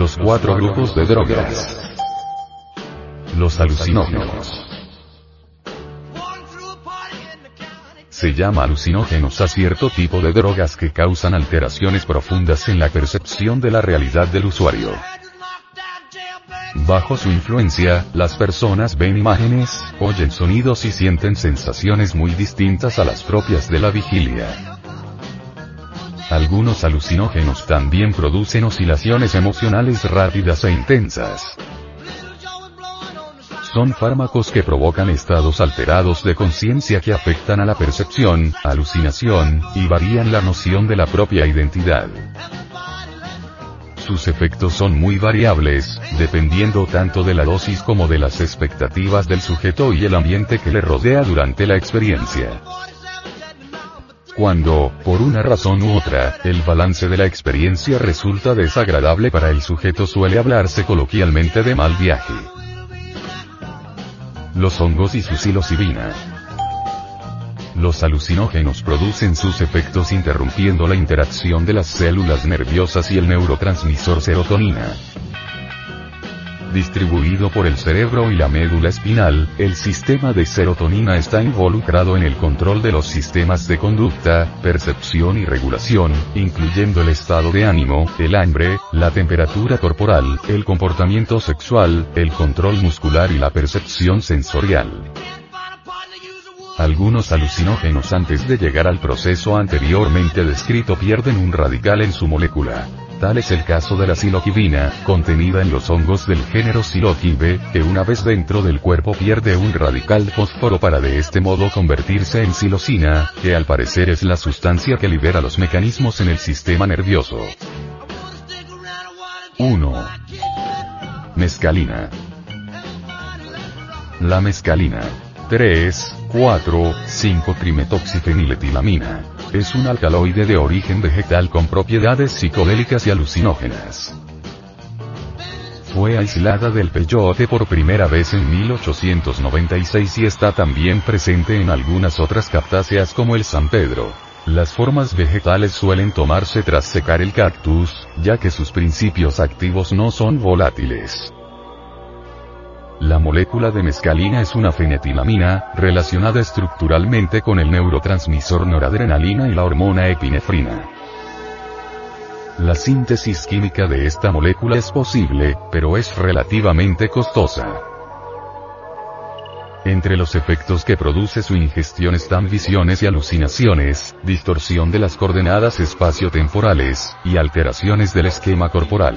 Los cuatro grupos de drogas. Los alucinógenos. Se llama alucinógenos a cierto tipo de drogas que causan alteraciones profundas en la percepción de la realidad del usuario. Bajo su influencia, las personas ven imágenes, oyen sonidos y sienten sensaciones muy distintas a las propias de la vigilia. Algunos alucinógenos también producen oscilaciones emocionales rápidas e intensas. Son fármacos que provocan estados alterados de conciencia que afectan a la percepción, alucinación, y varían la noción de la propia identidad. Sus efectos son muy variables, dependiendo tanto de la dosis como de las expectativas del sujeto y el ambiente que le rodea durante la experiencia. Cuando, por una razón u otra, el balance de la experiencia resulta desagradable para el sujeto suele hablarse coloquialmente de mal viaje los hongos y su psilocibina. Los alucinógenos producen sus efectos interrumpiendo la interacción de las células nerviosas y el neurotransmisor serotonina. Distribuido por el cerebro y la médula espinal, el sistema de serotonina está involucrado en el control de los sistemas de conducta, percepción y regulación, incluyendo el estado de ánimo, el hambre, la temperatura corporal, el comportamiento sexual, el control muscular y la percepción sensorial. Algunos alucinógenos antes de llegar al proceso anteriormente descrito pierden un radical en su molécula. Tal es el caso de la siloquibina, contenida en los hongos del género siloquibe, que una vez dentro del cuerpo pierde un radical fósforo para de este modo convertirse en silocina, que al parecer es la sustancia que libera los mecanismos en el sistema nervioso. 1. Mescalina. La mescalina. 3, 4, 5 trimetoxifeniletilamina. Es un alcaloide de origen vegetal con propiedades psicodélicas y alucinógenas. Fue aislada del peyote por primera vez en 1896 y está también presente en algunas otras cactáceas como el San Pedro. Las formas vegetales suelen tomarse tras secar el cactus, ya que sus principios activos no son volátiles. La molécula de mescalina es una fenetilamina, relacionada estructuralmente con el neurotransmisor noradrenalina y la hormona epinefrina. La síntesis química de esta molécula es posible, pero es relativamente costosa. Entre los efectos que produce su ingestión están visiones y alucinaciones, distorsión de las coordenadas espacio-temporales, y alteraciones del esquema corporal.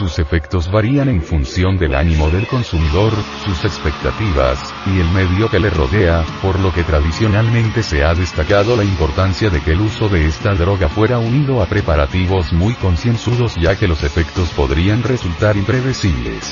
Sus efectos varían en función del ánimo del consumidor, sus expectativas, y el medio que le rodea, por lo que tradicionalmente se ha destacado la importancia de que el uso de esta droga fuera unido a preparativos muy concienzudos ya que los efectos podrían resultar impredecibles.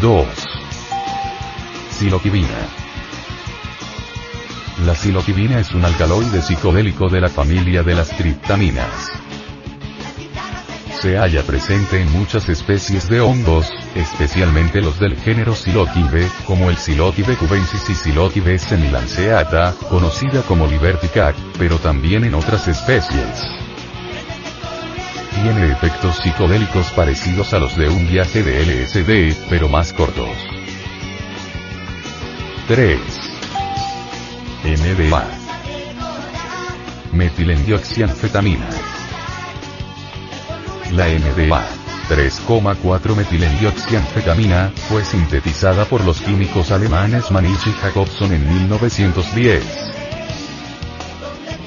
2. Siloquibina. La siloquibina es un alcaloide psicodélico de la familia de las triptaminas se halla presente en muchas especies de hongos, especialmente los del género Siloquibe, como el Siloquibe cubensis y Siloquibe semilanceata, conocida como Liberticac, pero también en otras especies. Tiene efectos psicodélicos parecidos a los de un viaje de LSD, pero más cortos. 3. MDMA. Metilendioxianfetamina. La MDMA 3,4 metilendioxianfetamina, fue sintetizada por los químicos alemanes Manich y Jacobson en 1910.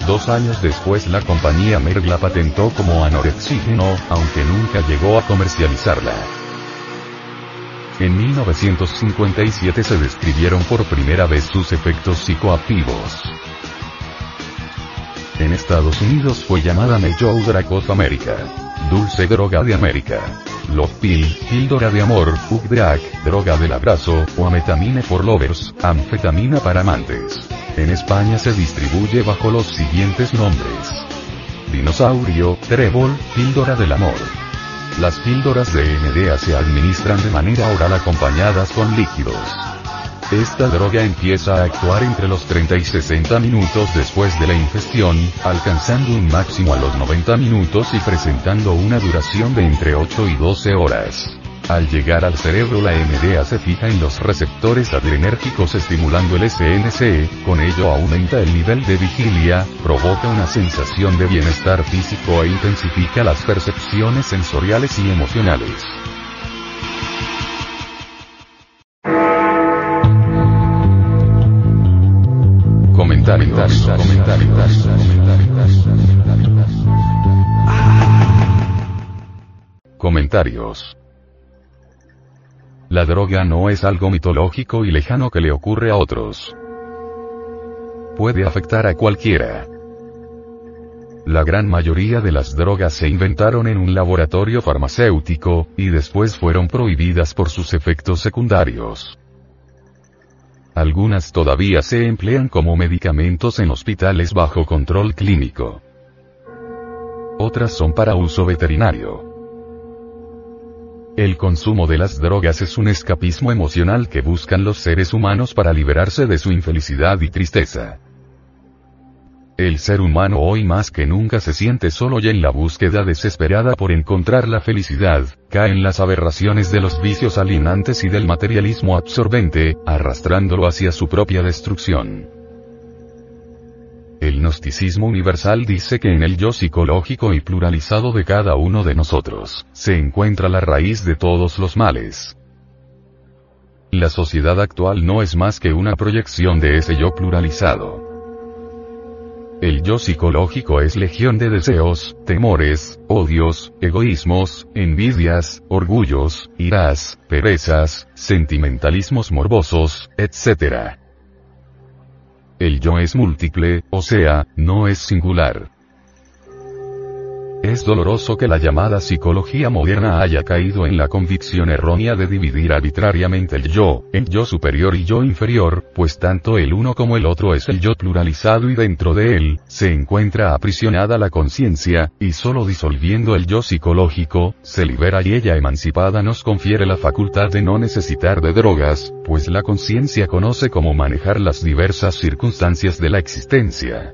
Dos años después la compañía Merck la patentó como anorexígeno, aunque nunca llegó a comercializarla. En 1957 se describieron por primera vez sus efectos psicoactivos. En Estados Unidos fue llamada Major Drug America. Dulce droga de América. Love Pill, píldora de amor, Drag, droga del abrazo, o ametamine for lovers, anfetamina para amantes. En España se distribuye bajo los siguientes nombres. Dinosaurio, trébol, píldora del amor. Las píldoras de NDA se administran de manera oral acompañadas con líquidos. Esta droga empieza a actuar entre los 30 y 60 minutos después de la ingestión, alcanzando un máximo a los 90 minutos y presentando una duración de entre 8 y 12 horas. Al llegar al cerebro la MDA se fija en los receptores adrenérgicos estimulando el SNC, con ello aumenta el nivel de vigilia, provoca una sensación de bienestar físico e intensifica las percepciones sensoriales y emocionales. Comentarios, comentarios. La droga no es algo mitológico y lejano que le ocurre a otros. Puede afectar a cualquiera. La gran mayoría de las drogas se inventaron en un laboratorio farmacéutico, y después fueron prohibidas por sus efectos secundarios. Algunas todavía se emplean como medicamentos en hospitales bajo control clínico. Otras son para uso veterinario. El consumo de las drogas es un escapismo emocional que buscan los seres humanos para liberarse de su infelicidad y tristeza. El ser humano hoy más que nunca se siente solo y en la búsqueda desesperada por encontrar la felicidad, cae en las aberraciones de los vicios alienantes y del materialismo absorbente, arrastrándolo hacia su propia destrucción. El gnosticismo universal dice que en el yo psicológico y pluralizado de cada uno de nosotros, se encuentra la raíz de todos los males. La sociedad actual no es más que una proyección de ese yo pluralizado. El yo psicológico es legión de deseos, temores, odios, egoísmos, envidias, orgullos, iras, perezas, sentimentalismos morbosos, etc. El yo es múltiple, o sea, no es singular. Es doloroso que la llamada psicología moderna haya caído en la convicción errónea de dividir arbitrariamente el yo, en yo superior y yo inferior, pues tanto el uno como el otro es el yo pluralizado y dentro de él, se encuentra aprisionada la conciencia, y solo disolviendo el yo psicológico, se libera y ella emancipada nos confiere la facultad de no necesitar de drogas, pues la conciencia conoce cómo manejar las diversas circunstancias de la existencia.